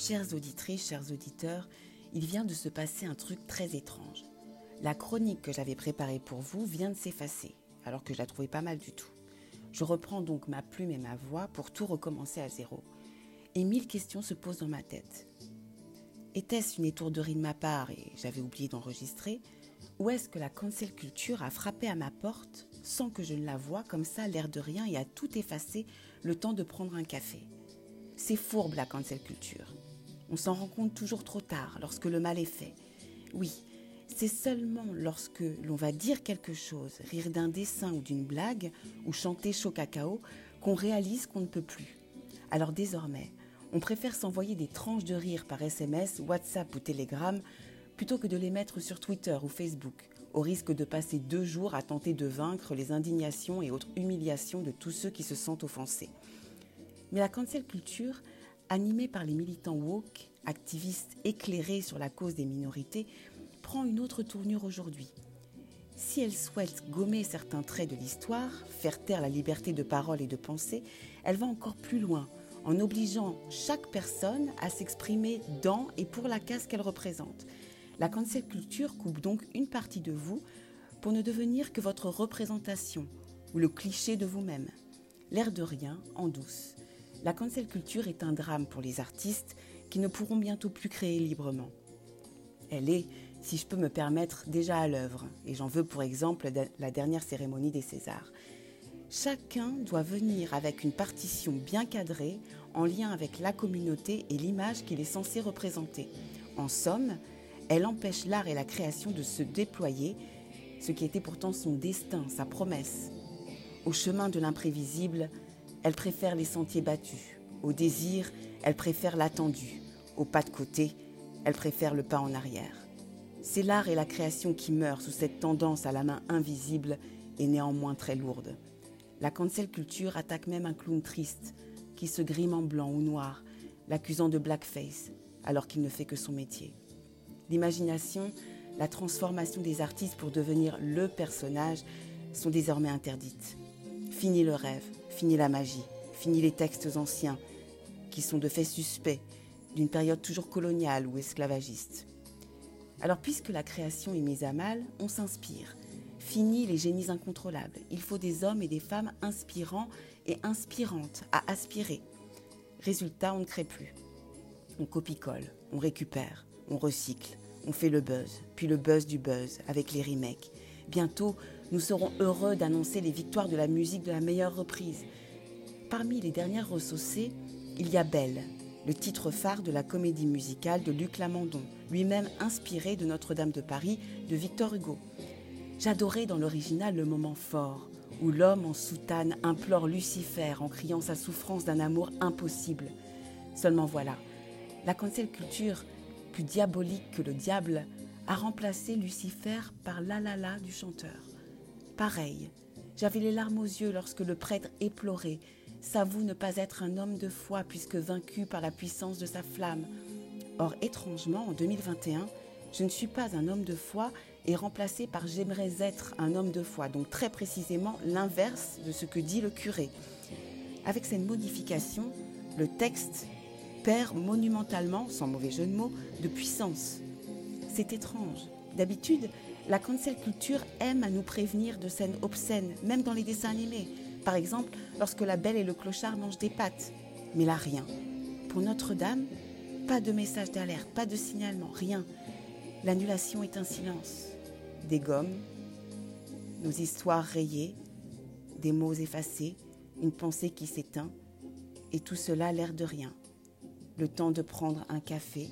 Chères auditrices, chers auditeurs, il vient de se passer un truc très étrange. La chronique que j'avais préparée pour vous vient de s'effacer, alors que je la trouvais pas mal du tout. Je reprends donc ma plume et ma voix pour tout recommencer à zéro. Et mille questions se posent dans ma tête. Était-ce une étourderie de ma part et j'avais oublié d'enregistrer Ou est-ce que la cancel culture a frappé à ma porte sans que je ne la voie comme ça, l'air de rien, et a tout effacé le temps de prendre un café? C'est fourbe la cancel culture. On s'en rend compte toujours trop tard, lorsque le mal est fait. Oui, c'est seulement lorsque l'on va dire quelque chose, rire d'un dessin ou d'une blague, ou chanter chaud cacao, qu'on réalise qu'on ne peut plus. Alors désormais, on préfère s'envoyer des tranches de rire par SMS, WhatsApp ou Telegram plutôt que de les mettre sur Twitter ou Facebook, au risque de passer deux jours à tenter de vaincre les indignations et autres humiliations de tous ceux qui se sentent offensés. Mais la cancel culture, animée par les militants woke, activistes éclairés sur la cause des minorités, prend une autre tournure aujourd'hui. Si elle souhaite gommer certains traits de l'histoire, faire taire la liberté de parole et de pensée, elle va encore plus loin en obligeant chaque personne à s'exprimer dans et pour la case qu'elle représente. La cancel culture coupe donc une partie de vous pour ne devenir que votre représentation ou le cliché de vous-même. L'air de rien, en douce. La cancel culture est un drame pour les artistes qui ne pourront bientôt plus créer librement. Elle est, si je peux me permettre, déjà à l'œuvre, et j'en veux pour exemple la dernière cérémonie des Césars. Chacun doit venir avec une partition bien cadrée, en lien avec la communauté et l'image qu'il est censé représenter. En somme, elle empêche l'art et la création de se déployer, ce qui était pourtant son destin, sa promesse. Au chemin de l'imprévisible, elle préfère les sentiers battus. Au désir, elle préfère l'attendu. Au pas de côté, elle préfère le pas en arrière. C'est l'art et la création qui meurent sous cette tendance à la main invisible et néanmoins très lourde. La cancel culture attaque même un clown triste qui se grime en blanc ou noir, l'accusant de blackface alors qu'il ne fait que son métier. L'imagination, la transformation des artistes pour devenir le personnage sont désormais interdites. Fini le rêve, fini la magie, fini les textes anciens qui sont de fait suspects d'une période toujours coloniale ou esclavagiste. Alors puisque la création est mise à mal, on s'inspire Fini les génies incontrôlables. Il faut des hommes et des femmes inspirants et inspirantes à aspirer. Résultat, on ne crée plus. On copie-colle, on récupère, on recycle, on fait le buzz, puis le buzz du buzz avec les remakes. Bientôt, nous serons heureux d'annoncer les victoires de la musique de la meilleure reprise. Parmi les dernières ressaucées, il y a Belle, le titre phare de la comédie musicale de Luc Lamandon, lui-même inspiré de Notre-Dame de Paris de Victor Hugo. J'adorais dans l'original le moment fort où l'homme en soutane implore Lucifer en criant sa souffrance d'un amour impossible. Seulement voilà, la cancel culture, plus diabolique que le diable, a remplacé Lucifer par la la la du chanteur. Pareil, j'avais les larmes aux yeux lorsque le prêtre éplorait S'avoue ne pas être un homme de foi puisque vaincu par la puissance de sa flamme. Or, étrangement, en 2021, je ne suis pas un homme de foi est remplacé par j'aimerais être un homme de foi, donc très précisément l'inverse de ce que dit le curé. Avec cette modification, le texte perd monumentalement, sans mauvais jeu de mots, de puissance. C'est étrange. D'habitude, la cancel culture aime à nous prévenir de scènes obscènes, même dans les dessins animés. Par exemple, lorsque la belle et le clochard mangent des pâtes. Mais là, rien. Pour Notre-Dame, pas de message d'alerte, pas de signalement, rien. L'annulation est un silence des gommes, nos histoires rayées, des mots effacés, une pensée qui s'éteint, et tout cela l'air de rien. Le temps de prendre un café,